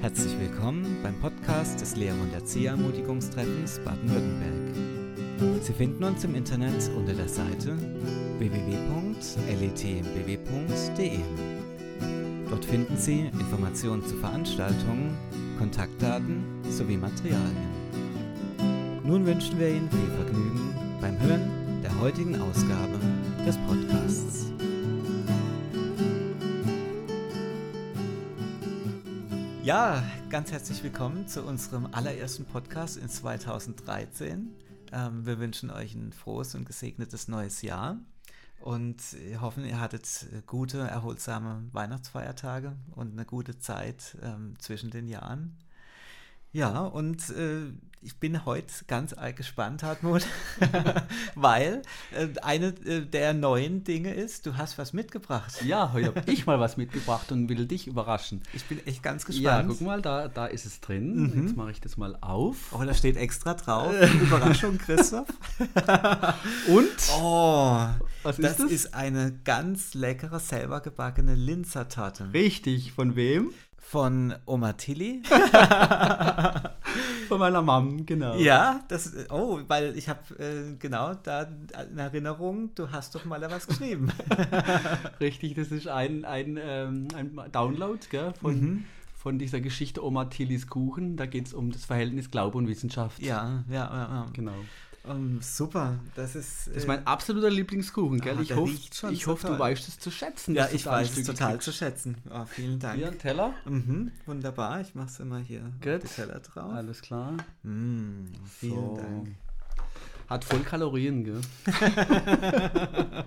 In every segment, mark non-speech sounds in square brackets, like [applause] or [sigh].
Herzlich willkommen beim Podcast des Lehrer- und Erzieherermutigungstreffens Baden-Württemberg. Sie finden uns im Internet unter der Seite www.letmbw.de. Dort finden Sie Informationen zu Veranstaltungen, Kontaktdaten sowie Materialien. Nun wünschen wir Ihnen viel Vergnügen beim Hören der heutigen Ausgabe des Podcasts. Ja, ganz herzlich willkommen zu unserem allerersten Podcast in 2013. Ähm, wir wünschen euch ein frohes und gesegnetes neues Jahr und hoffen, ihr hattet gute, erholsame Weihnachtsfeiertage und eine gute Zeit ähm, zwischen den Jahren. Ja, und äh, ich bin heute ganz gespannt, Hartmut, [laughs] weil äh, eine äh, der neuen Dinge ist, du hast was mitgebracht. Ja, heute habe ich mal was mitgebracht und will dich überraschen. Ich bin echt ganz gespannt. Ja, guck mal, da, da ist es drin. Mhm. Jetzt mache ich das mal auf. Oh, da steht extra drauf. [laughs] Überraschung, Christoph. [laughs] und? Oh, was ist das? Das ist eine ganz leckere, selber gebackene Linzertorte. Richtig, von wem? Von Oma Tilly. [laughs] Von meiner Mom, genau. Ja, das, oh, weil ich habe äh, genau da in Erinnerung, du hast doch mal da was geschrieben. [laughs] Richtig, das ist ein, ein, ähm, ein Download gell, von, mhm. von dieser Geschichte Oma Tillys Kuchen. Da geht es um das Verhältnis Glaube und Wissenschaft. Ja, ja, ja. ja. Genau. Um, super, das ist. Das ist mein äh, absoluter Lieblingskuchen, gell? Ah, ich hoffe, ich hoffe du weißt es zu schätzen. Ja, ich weiß es total kriegst. zu schätzen. Oh, vielen Dank. Hier ein Teller. Mhm, wunderbar, ich mache es immer hier Gut. die Teller drauf. Alles klar. Mm, vielen so. Dank. Hat voll Kalorien, gell? [laughs]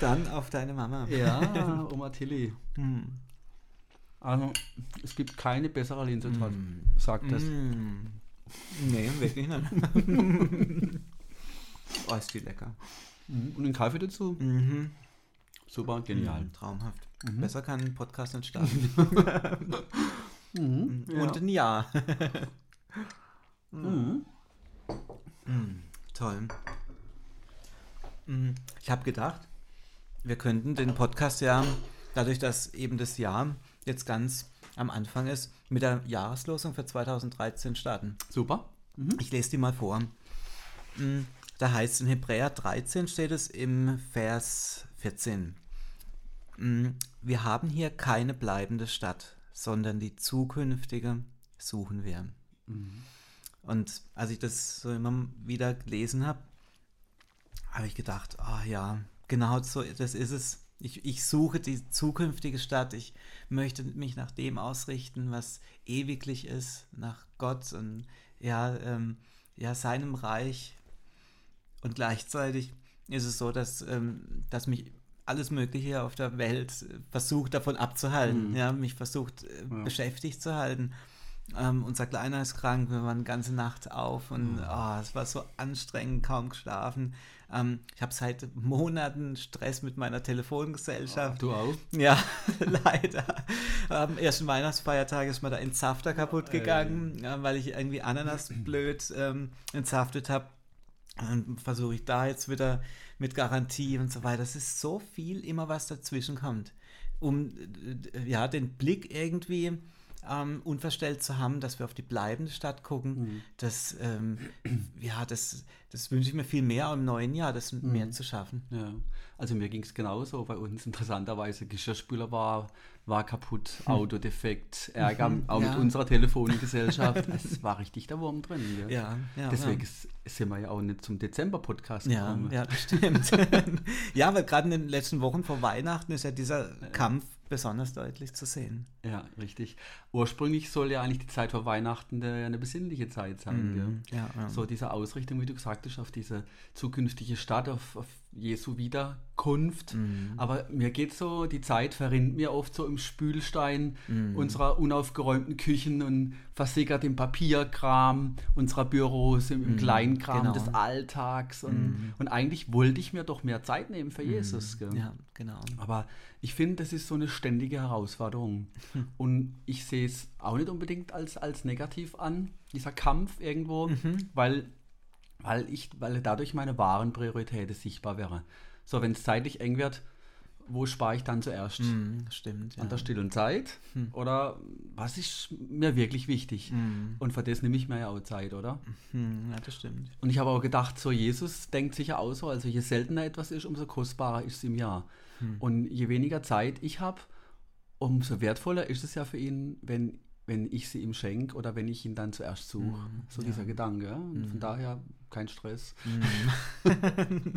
Dann auf deine Mama. Ja, Oma Tilly. Hm. [laughs] Also, es gibt keine bessere Linse, mm. sagt das. Mm. Nee, wirklich nicht. [laughs] oh, ist die lecker. Mhm. Und den Kaffee dazu? Mhm. Super, genial. Mhm, traumhaft. Mhm. Besser kann ein Podcast nicht starten. [laughs] mhm, ja. Und ein Jahr. Mhm. Toll. Ich habe gedacht, wir könnten den Podcast ja, dadurch, dass eben das Jahr jetzt ganz am Anfang ist, mit der Jahreslosung für 2013 starten. Super. Mhm. Ich lese die mal vor. Mm, da heißt es in Hebräer 13 steht es im Vers 14. Mm, wir haben hier keine bleibende Stadt, sondern die zukünftige suchen wir. Mhm. Und als ich das so immer wieder gelesen habe, habe ich gedacht, ah oh ja, genau so, das ist es. Ich, ich suche die zukünftige Stadt. Ich möchte mich nach dem ausrichten, was ewiglich ist, nach Gott und ja, ähm, ja seinem Reich. Und gleichzeitig ist es so, dass, ähm, dass mich alles Mögliche auf der Welt versucht davon abzuhalten, mhm. ja, mich versucht äh, ja. beschäftigt zu halten. Ähm, unser Kleiner ist krank, wir waren die ganze Nacht auf und oh, es war so anstrengend, kaum geschlafen. Ähm, ich habe seit Monaten Stress mit meiner Telefongesellschaft. Oh, du auch? [laughs] Ja, [laughs] leider. Am ersten Weihnachtsfeiertag ist mir da Entsafter kaputt gegangen, äh, weil ich irgendwie Ananas [clears throat] blöd ähm, entsaftet habe. Dann versuche ich da jetzt wieder mit Garantie und so weiter. Es ist so viel immer, was dazwischen kommt. Um äh, ja, den Blick irgendwie ähm, unverstellt zu haben, dass wir auf die bleibende Stadt gucken. Mhm. Das, ähm, ja, das, das wünsche ich mir viel mehr im neuen Jahr, das mhm. mehr zu schaffen. Ja, also mir ging es genauso. Bei uns interessanterweise Geschirrspüler war, war kaputt, hm. Auto defekt, Ärger mhm, auch ja. mit unserer Telefongesellschaft. [laughs] es war richtig der Wurm drin. Ja, ja, ja Deswegen ja. sind wir ja auch nicht zum Dezember-Podcast gekommen. Ja, ja, das stimmt. [laughs] ja, weil gerade in den letzten Wochen vor Weihnachten ist ja dieser Kampf besonders deutlich zu sehen. Ja, richtig. Ursprünglich soll ja eigentlich die Zeit vor Weihnachten eine besinnliche Zeit sein. Mm, ja, ja. So diese Ausrichtung, wie du gesagt hast, auf diese zukünftige Stadt, auf, auf Jesu Wiederkunft. Mm. Aber mir geht so, die Zeit verrinnt mir oft so im Spülstein mm. unserer unaufgeräumten Küchen und versickert im Papierkram unserer Büros, im, mm. Kleinkram genau. des Alltags. Und, mm. und eigentlich wollte ich mir doch mehr Zeit nehmen für mm. Jesus. Gell? Ja, genau. Aber ich finde, das ist so eine ständige Herausforderung. [laughs] Und ich sehe es auch nicht unbedingt als, als negativ an, dieser Kampf irgendwo, mhm. weil weil ich, weil dadurch meine wahren Prioritäten sichtbar wären. So, wenn es zeitlich eng wird, wo spare ich dann zuerst? Mhm, stimmt. An der stillen Zeit? Hm. Oder was ist mir wirklich wichtig? Mhm. Und für das nehme ich mir ja auch Zeit, oder? Hm, ja, das stimmt. Und ich habe auch gedacht, so Jesus denkt sicher auch so, also je seltener etwas ist, umso kostbarer ist es im Jahr. Hm. Und je weniger Zeit ich habe, umso wertvoller ist es ja für ihn, wenn, wenn ich sie ihm schenke oder wenn ich ihn dann zuerst suche. Mhm, so ja. dieser Gedanke. Und von Mhm. daher kein Stress. Mhm. [laughs]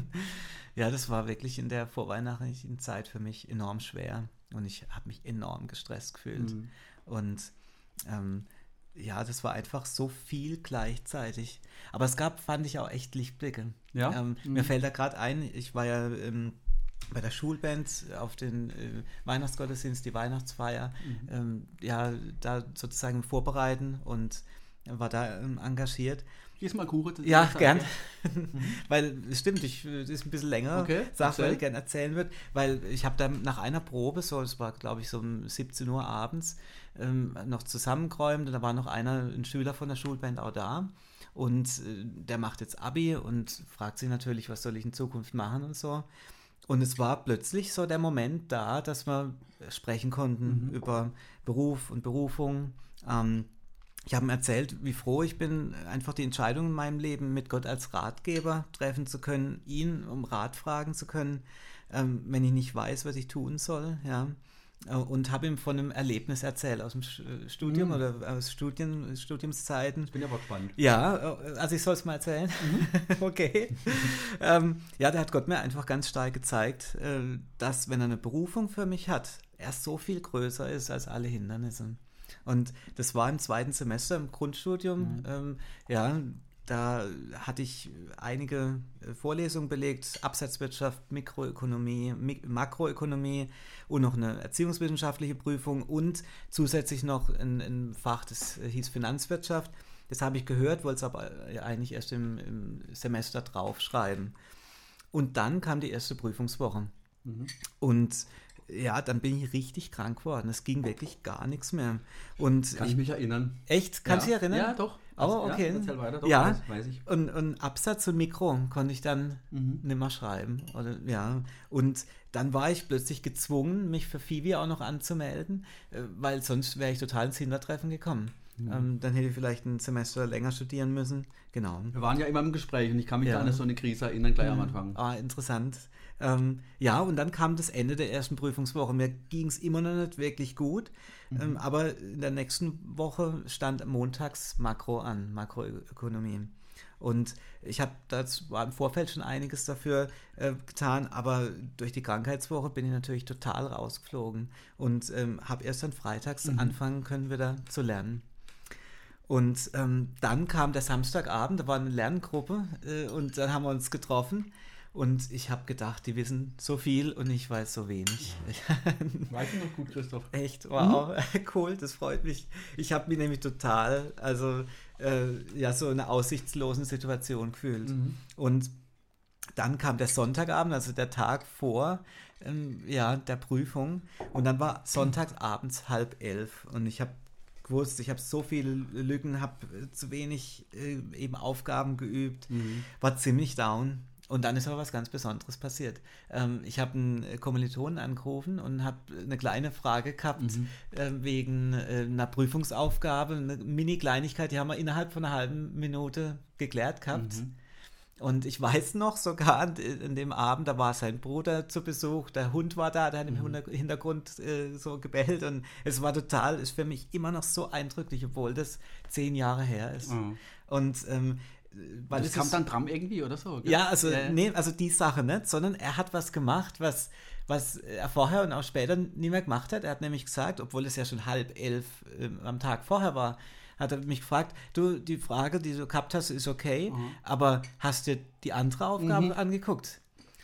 ja, das war wirklich in der vorweihnachtlichen Zeit für mich enorm schwer und ich habe mich enorm gestresst gefühlt. Mhm. Und ähm, ja, das war einfach so viel gleichzeitig. Aber es gab, fand ich, auch echt Lichtblicke. Ja? Ähm, Mhm. Mir fällt da gerade ein, ich war ja ähm, bei der Schulband auf den äh, Weihnachtsgottesdienst, die Weihnachtsfeier, Mhm. ähm, ja, da sozusagen vorbereiten und war da ähm, engagiert. Diesmal Kuchen. das Ja, gern. okay. [laughs] weil es stimmt, ich, das ist ein bisschen länger, Okay, Sache, weil erzähl. ich gerne erzählen würde, weil ich habe dann nach einer Probe, so es war glaube ich so um 17 Uhr abends, ähm, noch zusammengeräumt und da war noch einer, ein Schüler von der Schulband auch da und äh, der macht jetzt Abi und fragt sich natürlich, was soll ich in Zukunft machen und so. Und es war plötzlich so der Moment da, dass wir sprechen konnten Mhm. über Beruf und Berufung. Ähm, ich habe ihm erzählt, wie froh ich bin, einfach die Entscheidung in meinem Leben mit Gott als Ratgeber treffen zu können, ihn um Rat fragen zu können, ähm, wenn ich nicht weiß, was ich tun soll. Ja. Äh, Und habe ihm von einem Erlebnis erzählt aus dem äh, Studium Mhm. oder aus Studien, Studiumszeiten. Ich bin aber gespannt. Ja, äh, also ich soll es mal erzählen. [laughs] okay. ähm, ja, da hat Gott mir einfach ganz stark gezeigt, äh, dass wenn er eine Berufung für mich hat, er so viel größer ist als alle Hindernisse. Und das war im zweiten Semester im Grundstudium. Mhm. Ähm, ja, da hatte ich einige äh, Vorlesungen belegt, Absatzwirtschaft, Mikroökonomie, Mi Makroökonomie und noch eine erziehungswissenschaftliche Prüfung und zusätzlich noch ein, ein Fach, das hieß Finanzwirtschaft. Das habe ich gehört, wollte es aber äh, eigentlich erst im, im Semester draufschreiben. Und dann kam die erste Prüfungswoche. Mhm. Und ja, dann bin ich richtig krank geworden. Es ging wirklich gar nichts mehr. Und Kann ich mich erinnern. echt, kannst du ja. dich erinnern? Ja, doch. Oh, okay. Ja, weiter. Doch, Ja. Weiß, weiß ich. Und, und Absatz und Mikro konnte ich dann Mhm. nimmer schreiben. Oder, ja. Und dann war ich plötzlich gezwungen, mich für Fivi auch noch anzumelden, äh, weil sonst wäre ich total ins Hintertreffen gekommen. Mhm. Ähm, dann hätte ich vielleicht ein Semester länger studieren müssen. Genau. Wir waren ja immer im Gespräch und ich kann mich Ja. da an so eine Krise erinnern, gleich am Mhm. Anfang. Ah, interessant. Ähm, ja, und dann kam das Ende der ersten Prüfungswoche. Mir ging es immer noch nicht wirklich gut, Mhm. ähm, aber in der nächsten Woche stand montags Makro an, Makroökonomie. Und ich habe das war im Vorfeld schon einiges dafür äh, getan, aber durch die Krankheitswoche bin ich natürlich total rausgeflogen und ähm, habe erst dann freitags Mhm. anfangen können, wieder zu lernen. Und ähm, dann kam der Samstagabend, da war eine Lerngruppe äh, und dann haben wir uns getroffen und ich habe gedacht, die wissen so viel und ich weiß so wenig. [laughs] Weißt du noch gut, Christoph? Echt, wow, [laughs] cool, das freut mich. Ich habe mich nämlich total, also äh, ja, so in einer aussichtslosen Situation gefühlt. Mhm. Und dann kam der Sonntagabend, also der Tag vor ähm, ja, der Prüfung. Und dann war Sonntagabends halb elf. Und ich habe gewusst, ich habe so viele Lücken, habe zu wenig äh, eben Aufgaben geübt, Mhm. war ziemlich down. Und dann ist aber was ganz Besonderes passiert. Ähm, ich habe einen Kommilitonen angerufen und habe eine kleine Frage gehabt Mhm. äh, wegen äh, einer Prüfungsaufgabe, eine Mini-Kleinigkeit, die haben wir innerhalb von einer halben Minute geklärt gehabt. Mhm. Und ich weiß noch sogar, an- in dem Abend, da war sein Bruder zu Besuch, der Hund war da, der hat im Mhm. Hinter- Hintergrund äh, so gebellt und es war total, ist für mich immer noch so eindrücklich, obwohl das zehn Jahre her ist. Mhm. Und ähm, weil Das es kam dann dran irgendwie oder so? gell? ja, also, ja. nee, also die Sache nicht, sondern er hat was gemacht, was, was er vorher und auch später nie mehr gemacht hat. Er hat nämlich gesagt, obwohl es ja schon halb elf ähm, am Tag vorher war, hat er mich gefragt, du, die Frage, die du gehabt hast, ist okay, Mhm. aber hast dir die andere Aufgabe Mhm. angeguckt?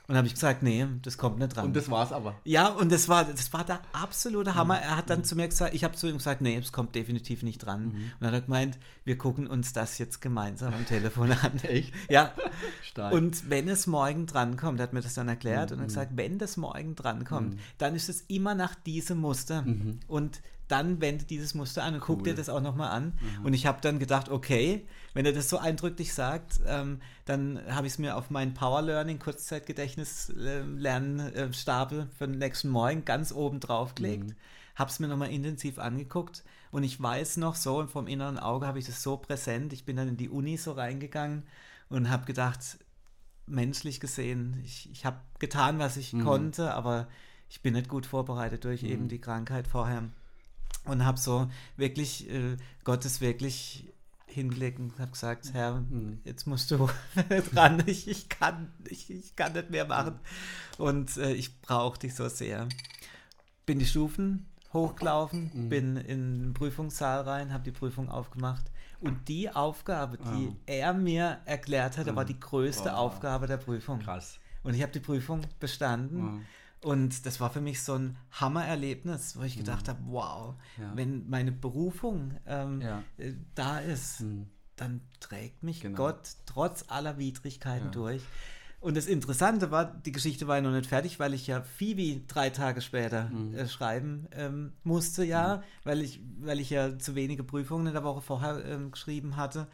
Und dann habe ich gesagt, nee, das kommt nicht dran. Und das war's aber. ja, und das war, das war der absolute Mhm. Hammer. Er hat dann zu mir gesagt, ich habe zu ihm gesagt, nee, es kommt definitiv nicht dran. Mhm. Und dann hat er gemeint, wir gucken uns das jetzt gemeinsam am Telefon an. [laughs] Echt? Ja, [laughs] Stark. und wenn es morgen drankommt, er hat mir das dann erklärt und Mhm. hat gesagt, wenn das morgen drankommt, Mhm. dann ist es immer nach diesem Muster. Mhm. Und dann wende dieses Muster an und guck Cool. dir das auch nochmal an. Und ich habe dann gedacht, okay, wenn er das so eindrücklich sagt, ähm, dann habe ich es mir auf meinen Power Learning Kurzzeitgedächtnis äh, Lernen äh, Stapel für den nächsten Morgen ganz oben drauf gelegt. Mhm. Habe es mir nochmal intensiv angeguckt und ich weiß noch so, vom inneren Auge habe ich das so präsent. Ich bin dann in die Uni so reingegangen und habe gedacht, menschlich gesehen, ich, ich habe getan, was ich konnte, aber ich bin nicht gut vorbereitet durch eben die Krankheit vorher. Und habe so wirklich äh, Gottes wirklich hingelegt und habe gesagt, Herr, jetzt musst du [laughs] dran, ich, ich, kann, ich, ich kann nicht mehr machen. Und äh, ich brauche dich so sehr. Bin die Stufen hochgelaufen, bin in den Prüfungssaal rein, habe die Prüfung aufgemacht. Und die Aufgabe, die er mir erklärt hatte, war die größte Wow. Aufgabe der Prüfung. Krass. Und ich habe die Prüfung bestanden. Wow. Und das war für mich so ein Hammererlebnis, wo ich gedacht habe, wow, Ja. wenn meine Berufung ähm, Ja. äh, da ist, Mhm. dann trägt mich Genau. Gott trotz aller Widrigkeiten Ja. durch. Und das Interessante war, die Geschichte war ja noch nicht fertig, weil ich ja Phoebe drei Tage später Mhm. äh, schreiben ähm, musste, ja, weil, ich, weil ich ja zu wenige Prüfungen in der Woche vorher ähm, geschrieben hatte.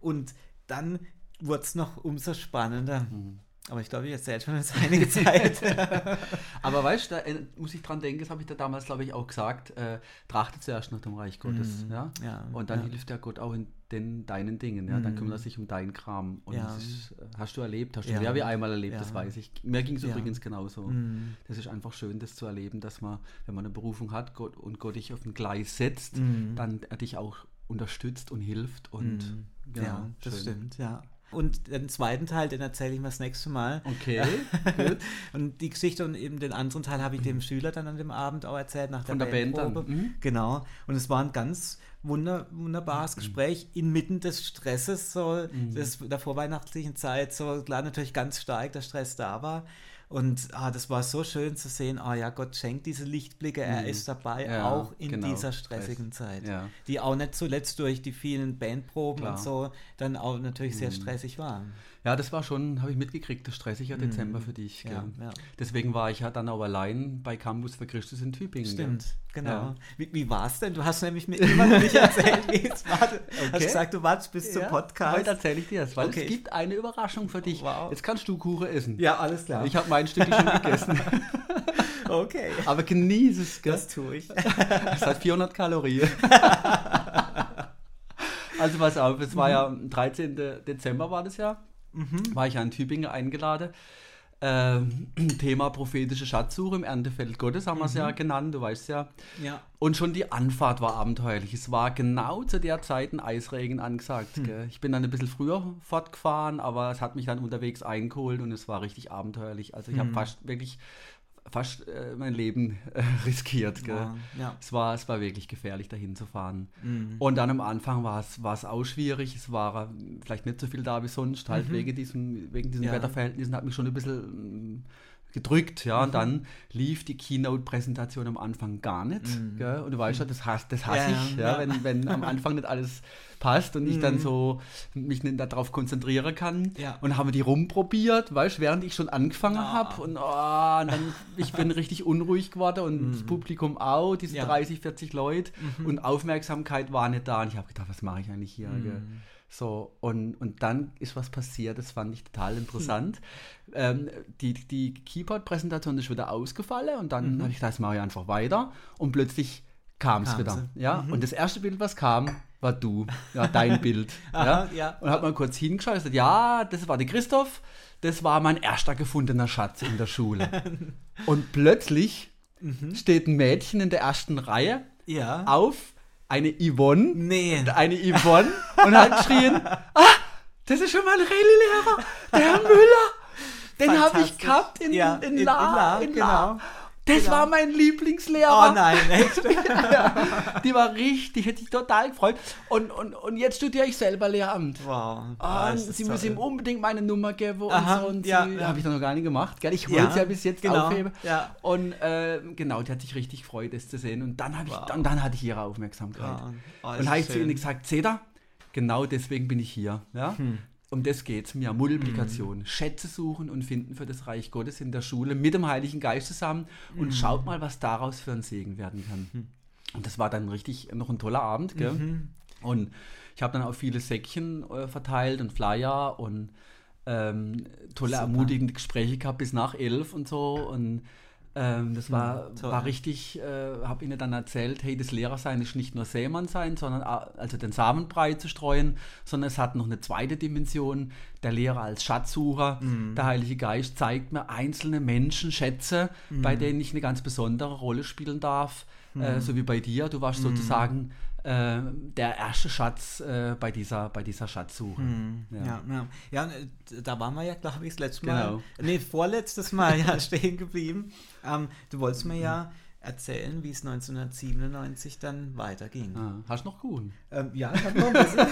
Und dann wurde es noch umso spannender. Mhm. Aber ich glaube, ich erzähle schon jetzt [laughs] einige Zeit. [laughs] Aber weißt du, da äh, muss ich dran denken, das habe ich da damals, glaube ich, auch gesagt, äh, trachte zuerst nach dem Reich Gottes. Mhm. Ja? Ja, Und dann ja. hilft der Gott auch in den, deinen Dingen. Ja? Dann Mhm. kümmert er sich um deinen Kram. Und Ja. das ist, äh, hast du erlebt, hast du Ja. mehr wie einmal erlebt, Ja. das weiß ich. Mir ging es Ja. übrigens genauso. Mhm. Das ist einfach schön, das zu erleben, dass man, wenn man eine Berufung hat Gott, und Gott dich auf ein Gleis setzt, Mhm. dann er dich auch unterstützt und hilft. Und Mhm. genau, ja, das stimmt, ja. Und den zweiten Teil, den erzähle ich mir das nächste Mal. Okay, [laughs] gut. Und die Geschichte und eben den anderen Teil habe ich dem Schüler dann an dem Abend auch erzählt, nach der, Von der Band dann. Bandprobe. Mhm. Genau. Und es war ein ganz wunder, wunderbares Gespräch inmitten des Stresses, so Mhm. des, der vorweihnachtlichen Zeit, so klar natürlich ganz stark der Stress da war. Und ah, das war so schön zu sehen, ah ja, Gott schenkt diese Lichtblicke, er ist dabei, Mhm. Ja, auch in genau, dieser Stress. stressigen Zeit. Ja. Die auch nicht zuletzt durch die vielen Bandproben Klar. und so dann auch natürlich Mhm. sehr stressig war. Ja, das war schon, habe ich mitgekriegt, das stressiger Dezember für dich. Mhm. Ja, ja. Deswegen war ich ja dann auch allein bei Campus für Christus in Tübingen. Stimmt, gell? genau. Ja. Wie, wie war es denn? Du hast nämlich mir immer noch nicht erzählt, wie es war. Du hast Okay. gesagt, du wartest bis zum Podcast. Heute erzähle ich dir das, weil Okay. es gibt eine Überraschung für dich. Wow. Jetzt kannst du Kuchen essen. Ja, alles klar. Ich habe mein Stück schon gegessen. [laughs] okay. Aber genieße es, gell? Das tue ich. Es hat 400 Kalorien. [laughs] also pass auf, es war ja am 13. Dezember war das ja. War ich ja in Tübingen eingeladen. Ähm, [clears throat] Thema prophetische Schatzsuche im Erntefeld Gottes haben wir es ja genannt, du weißt ja. Ja. Und schon die Anfahrt war abenteuerlich. Es war genau zu der Zeit ein Eisregen angesagt. Gell? Ich bin dann ein bisschen früher fortgefahren, aber es hat mich dann unterwegs eingeholt und es war richtig abenteuerlich. Also ich habe fast wirklich fast äh, mein Leben äh, riskiert. Ja, ja. Es, war, es war wirklich gefährlich, dahin zu fahren. Mhm. Und dann am Anfang war es, war es auch schwierig. Es war äh, vielleicht nicht so viel da wie sonst, halt wegen diesem, wegen diesen Mhm. Ja. Wetterverhältnissen hat mich schon ein bisschen mm, gedrückt, ja. Mhm. Und dann lief die Keynote-Präsentation am Anfang gar nicht. Gell? Und du weißt ja, das hasse das hass Mhm. Ja, ich, ja, ja. Wenn, wenn am Anfang nicht alles passt und ich dann so mich nicht darauf konzentrieren kann. Ja. Und haben die rumprobiert, weißt du, während ich schon angefangen Ah. habe. Und, oh, und dann, ich bin richtig unruhig geworden und das Publikum auch, diese Mhm. Ja. Mhm. 30, 40 Leute. Und Aufmerksamkeit war nicht da. Und ich habe gedacht, was mache ich eigentlich hier? Mhm. So, und, und dann ist was passiert, das fand ich total interessant. Ähm, die die Keyboard-Präsentation ist wieder ausgefallen und dann habe ich gedacht, das mache ich einfach weiter. Und plötzlich kam es Mhm. Wieder. sie. Ja? Und das erste Bild, was kam, war du. Ja, dein [laughs] Bild. ja? Aha, ja. Und hat mal kurz hingeschaut und gesagt, ja, das war der Christoph, das war mein erster gefundener Schatz in der Schule. [laughs] und plötzlich Mhm. steht ein Mädchen in der ersten Reihe Ja. auf, eine Yvonne, Nee. eine Yvonne und hat geschrien, ah, das ist schon mal ein Rallye-Lehrer, der Herr Müller. Den habe ich gehabt in, Ja, in, in- La. in La, in genau. Das Genau. war mein Lieblingslehrer. Oh nein, echt? [laughs] Die war richtig, hätte ich total gefreut. Und, und, und jetzt studiere ich selber Lehramt. Wow. Ist sie müssen ihm unbedingt meine Nummer geben und Aha, so. Und ja, sie, ja. habe ich doch noch gar nicht gemacht. Gell? Ich Ja, wollte es ja bis jetzt genau, aufheben. ja. Und äh, genau, die hat sich richtig gefreut, das zu sehen. Und dann, habe ich, Wow. und dann hatte ich ihre Aufmerksamkeit. Ja. Oh, und habe ich zu ihnen gesagt, ihr, genau deswegen bin ich hier. Ja? Hm. Um das geht es mir. Multiplikation. Schätze suchen und finden für das Reich Gottes in der Schule mit dem Heiligen Geist zusammen. Und schaut mal, was daraus für ein Segen werden kann. Und das war dann richtig noch ein toller Abend, gell? Mhm. Und ich habe dann auch viele Säckchen äh, verteilt und Flyer und ähm, tolle, Super. ermutigende Gespräche gehabt bis nach elf und so. Und ähm, das war, Mhm, toll. war richtig, äh, habe ihnen dann erzählt, hey, das Lehrersein ist nicht nur Sämann sein, sondern also den Samenbrei zu streuen, sondern es hat noch eine zweite Dimension, der Lehrer als Schatzsucher. Mhm. Der Heilige Geist zeigt mir einzelne Menschen, Schätze, bei Mhm. denen ich eine ganz besondere Rolle spielen darf, äh, so wie bei dir. Du warst sozusagen äh, der erste Schatz äh, bei, dieser, bei dieser Schatzsuche. Ja, ja. ja. ja und, äh, da waren wir ja, glaube ich, das letzte Mal. Genau. Nee, vorletztes Mal ja [laughs] stehen geblieben. Ähm, du wolltest mir ja erzählen, wie es 1997 dann weiterging. Ah, hast du noch Kuchen? Ähm, ja, ich, hab noch ein bisschen,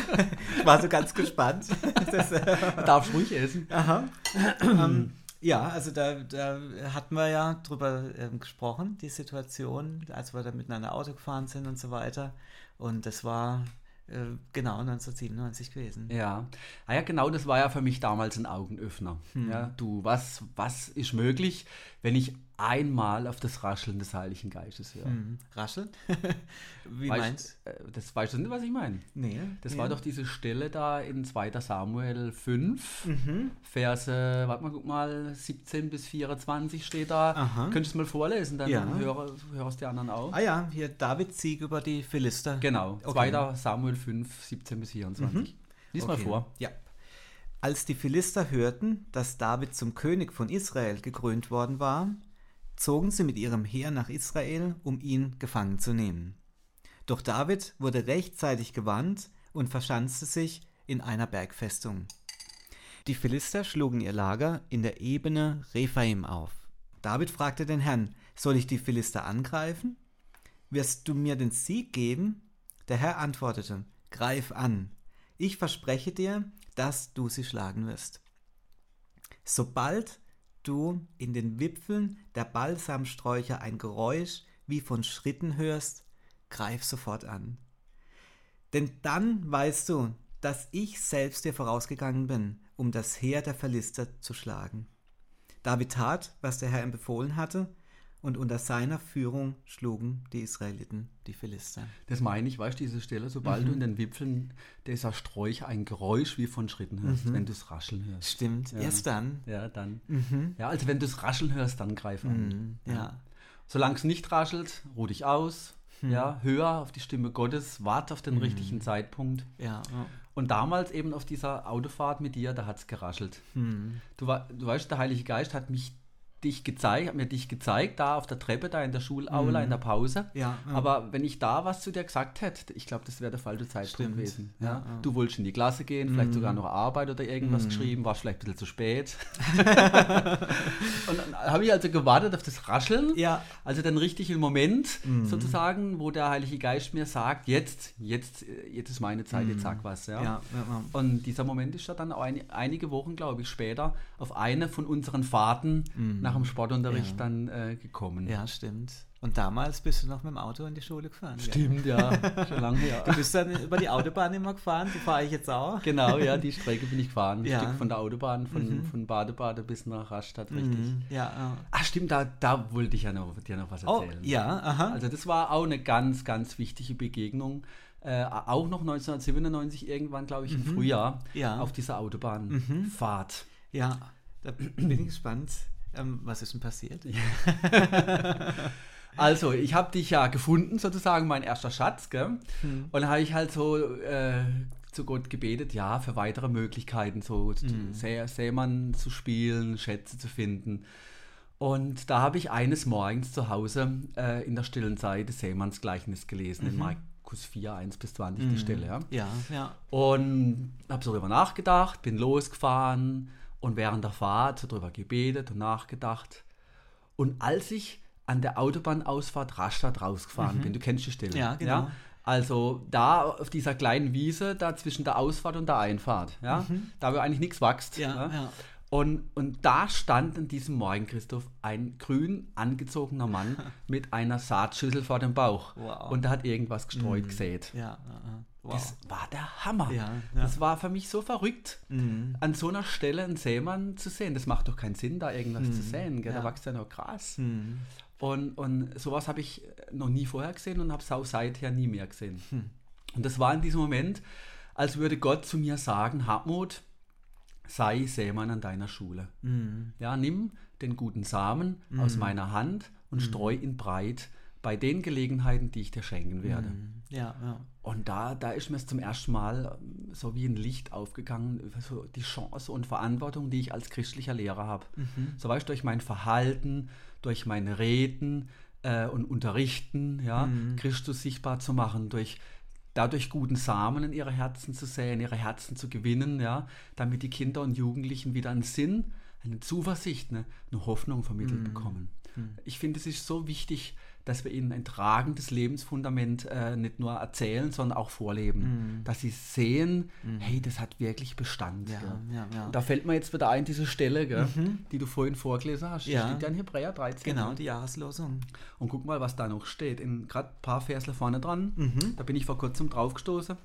ich war so ganz gespannt. [laughs] Das, äh, darfst ruhig essen. aha. [clears throat] ähm, ja, also da, da hatten wir ja drüber ähm, gesprochen, die Situation, als wir da miteinander Auto gefahren sind und so weiter. Und das war äh, genau 1997 gewesen. Ja. Ah ja, genau, das war ja für mich damals ein Augenöffner. Hm. Ja, du, was, was ist möglich, wenn ich einmal auf das Rascheln des Heiligen Geistes höre? Hm. Rascheln? [laughs] Wie Weißt- meinst äh, Das weißt du nicht, was ich meine? Nee. Das nee. war doch diese Stelle da in 2. Samuel 5, Mhm. Verse, warte mal, guck mal, 17 bis 24 steht da. Aha. Könntest du mal vorlesen, dann Ja. höre, hörst die anderen auch. Ah ja, hier David Sieg über die Philister. Genau, Okay. 2. Samuel 5, 17 bis 24. Lies mal Okay. vor. Ja. Als die Philister hörten, dass David zum König von Israel gekrönt worden war, zogen sie mit ihrem Heer nach Israel, um ihn gefangen zu nehmen. Doch David wurde rechtzeitig gewarnt und verschanzte sich in einer Bergfestung. Die Philister schlugen ihr Lager in der Ebene Rephaim auf. David fragte den Herrn, soll ich die Philister angreifen? Wirst du mir den Sieg geben? Der Herr antwortete, greif an. Ich verspreche dir, dass du sie schlagen wirst. Sobald du in den Wipfeln der Balsamsträucher ein Geräusch wie von Schritten hörst, greif sofort an. Denn dann weißt du, dass ich selbst dir vorausgegangen bin, um das Heer der Philister zu schlagen. David tat, was der Herr ihm befohlen hatte, und unter seiner Führung schlugen die Israeliten die Philister. Das meine ich, weißt du, diese Stelle, sobald Mhm. du in den Wipfeln dieser Sträucher ein Geräusch wie von Schritten hörst, Mhm. wenn du es rascheln hörst. Stimmt, Ja. erst dann. Ja, dann. Mhm. Ja, also wenn du es rascheln hörst, dann greif an. Mhm. Ja. Solange es nicht raschelt, ruh dich aus. Hm. Ja, hör auf die Stimme Gottes, warte auf den Mhm. richtigen Zeitpunkt. Ja. ja. Und damals eben auf dieser Autofahrt mit dir, da hat es geraschelt. Hm. Du, du weißt, der Heilige Geist hat mich dich gezeigt, hat mir dich gezeigt, da auf der Treppe, da in der Schulaula, Mhm. in der Pause. Ja, ja. Aber wenn ich da was zu dir gesagt hätte, ich glaube, das wäre der falsche Zeitpunkt gewesen. Ja. Du wolltest in die Klasse gehen, vielleicht Mhm. sogar noch Arbeit oder irgendwas Mhm. geschrieben, warst vielleicht ein bisschen zu spät. [laughs] und dann habe ich also gewartet auf das Rascheln. Ja. Also den richtigen Moment Mhm. sozusagen, wo der Heilige Geist mir sagt, jetzt, jetzt, jetzt ist meine Zeit, jetzt sag was. Ja? Und dieser Moment ist ja dann auch ein, einige Wochen, glaube ich, später auf eine von unseren Fahrten nach dem Sportunterricht Ja. dann äh, gekommen. Ja, stimmt. Und damals bist du noch mit dem Auto in die Schule gefahren. Stimmt, ja, [laughs] schon lange her. Du bist dann über die Autobahn immer gefahren, die fahre ich jetzt auch. Genau, ja, die Strecke bin ich gefahren. Ein Ja. Stück von der Autobahn, von, Mhm. von Badebade bis nach Rastatt, richtig. Mhm. Ja, ja. Ach stimmt, da, da wollte ich ja noch, dir noch was Oh, erzählen. ja, aha. Also das war auch eine ganz, ganz wichtige Begegnung. Äh, auch noch 1997 irgendwann, glaube ich, im Frühjahr Mhm. Ja. Mhm. auf dieser Autobahnfahrt. ja, da bin ich gespannt. Ähm, was ist denn passiert? [laughs] Also, ich habe dich ja gefunden, sozusagen mein erster Schatz, gell? Hm. Und habe ich halt so äh, zu Gott gebetet, ja, für weitere Möglichkeiten, so Hm. Sä Sämann zu spielen, Schätze zu finden. Und da habe ich eines Morgens zu Hause äh, in der stillen Zeit das Sämannsgleichnis gelesen, in Markus 4, 1 bis 20, die Stelle, ja. Ja, ja. Und habe so darüber nachgedacht, bin losgefahren und während der Fahrt darüber gebetet und nachgedacht. Und als ich an der Autobahnausfahrt Rastatt rausgefahren bin, du kennst die Stelle. Mhm. Ja, genau. Also da auf dieser kleinen Wiese, da zwischen der Ausfahrt und der Einfahrt, ja, da wo eigentlich nichts wächst. Mhm. Ja, ja. Und, und da stand an diesem Morgen, Christoph, ein grün angezogener Mann [laughs] mit einer Saatschüssel vor dem Bauch. Wow. Und da hat irgendwas gestreut gesät. Ja. Wow. Das war der Hammer. Ja, ja. Das war für mich so verrückt, Mhm. an so einer Stelle einen Sämann zu sehen. Das macht doch keinen Sinn, da irgendwas zu säen. Gell? Da wächst ja nur Gras. Mhm. Und, und sowas habe ich noch nie vorher gesehen und habe es auch seither nie mehr gesehen. Hm. Und das war in diesem Moment, als würde Gott zu mir sagen, Hartmut, sei Sämann an deiner Schule. Mhm. Ja, nimm den guten Samen mhm. aus meiner Hand und mhm. streu ihn breit bei den Gelegenheiten, die ich dir schenken werde. Mhm. Ja, ja. Und da, da ist mir zum ersten Mal ähm, so wie ein Licht aufgegangen, so die Chance und Verantwortung, die ich als christlicher Lehrer habe. Mhm. So weißt du, durch mein Verhalten, durch mein Reden äh, und Unterrichten, ja, mhm. Christus sichtbar zu machen, durch dadurch guten Samen in ihre Herzen zu säen, ihre Herzen zu gewinnen, ja, damit die Kinder und Jugendlichen wieder einen Sinn, eine Zuversicht, eine, eine Hoffnung vermittelt mhm. bekommen. Mhm. Ich finde, es ist so wichtig, dass wir ihnen ein tragendes Lebensfundament äh, nicht nur erzählen, sondern auch vorleben. Mhm. Dass sie sehen, mhm. hey, das hat wirklich Bestand. Ja, ja, ja. da fällt mir jetzt wieder ein, diese Stelle, gell, mhm. die du vorhin vorgelesen hast. Ja. Steht ja in Hebräer 13. Genau, die Jahreslosung. Und guck mal, was da noch steht. Gerade ein paar Versle vorne dran. Mhm. Da bin ich vor kurzem draufgestoßen.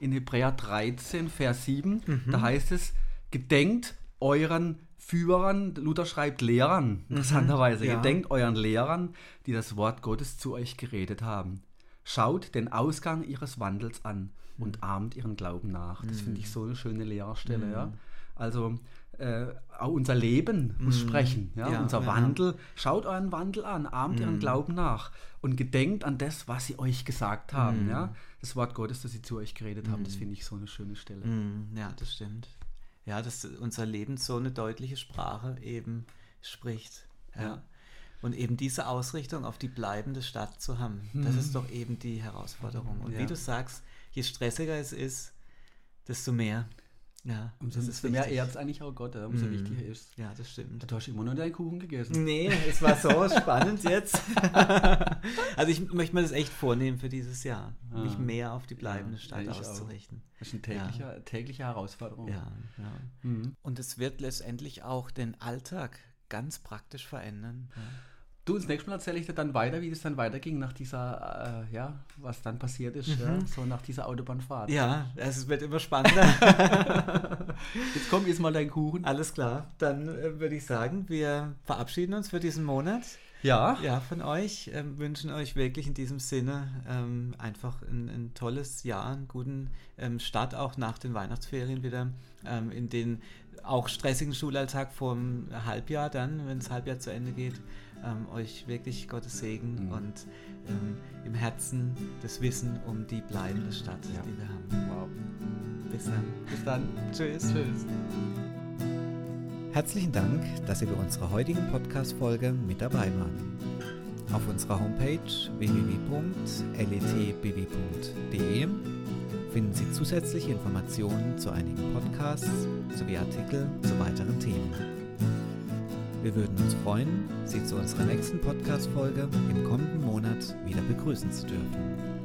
In Hebräer 13, Vers 7, mhm. da heißt es, gedenkt euren Führern, Luther schreibt Lehrern, mhm. interessanterweise. Mhm, ja. Ihr denkt euren Lehrern, die das Wort Gottes zu euch geredet haben. Schaut den Ausgang ihres Wandels an und mhm. ahmt ihren Glauben nach. Das finde ich mhm. so eine schöne Lehrerstelle. Ja? Also äh, auch unser Leben muss mhm. sprechen. Ja? ja unser ja. Wandel. Schaut euren Wandel an, ahmt ihren Glauben nach und gedenkt an das, was sie euch gesagt haben. Ja? Das Wort Gottes, das sie zu euch geredet haben, das finde ich so eine schöne Stelle. Ja, das stimmt ja, dass unser Leben so eine deutliche Sprache eben spricht. Ja. ja. Und eben diese Ausrichtung auf die bleibende Stadt zu haben, mhm. das ist doch eben die Herausforderung. Und ja. wie du sagst, je stressiger es ist, desto mehr ja, umso das ist mehr ehrt eigentlich auch Gott, umso mm. wichtiger ist Ja, das stimmt. Du hast immer nur deinen Kuchen gegessen. Nee, es war so [laughs] spannend jetzt. also ich möchte mir das echt vornehmen für dieses Jahr, ah. mich mehr auf die bleibende ja, Stadt auszurichten. Auch. Das ist eine tägliche, ja. tägliche Herausforderung. Ja, ja. Mhm. Und es wird letztendlich auch den Alltag ganz praktisch verändern. Ja. Du, das nächste Mal erzähle ich dir dann weiter, wie das dann weiterging nach dieser, äh, ja, was dann passiert ist, mhm. ja, so nach dieser Autobahnfahrt. Ja, es wird immer spannender. [laughs] jetzt kommt jetzt mal dein Kuchen. Alles klar, dann äh, würde ich sagen, wir verabschieden uns für diesen Monat. Ja. Ja, von euch. Ähm, wünschen euch wirklich in diesem Sinne ähm, einfach ein, ein, tolles Jahr, einen guten ähm, Start auch nach den Weihnachtsferien wieder ähm, in den auch stressigen Schulalltag vom Halbjahr dann, wenn das Halbjahr zu Ende geht ähm, euch wirklich Gottes Segen mhm. und ähm, im Herzen das Wissen um die bleibende Stadt, ja. die wir haben. Wow. Bis dann. Bis dann. Tschüss. Tschüss. Herzlichen Dank, dass Sie bei unserer heutigen Podcast-Folge mit dabei waren. Auf unserer Homepage www.letbw.de finden Sie zusätzliche Informationen zu einigen Podcasts sowie Artikel zu weiteren Themen. Wir würden uns freuen, Sie zu unserer nächsten Podcast-Folge im kommenden Monat wieder begrüßen zu dürfen.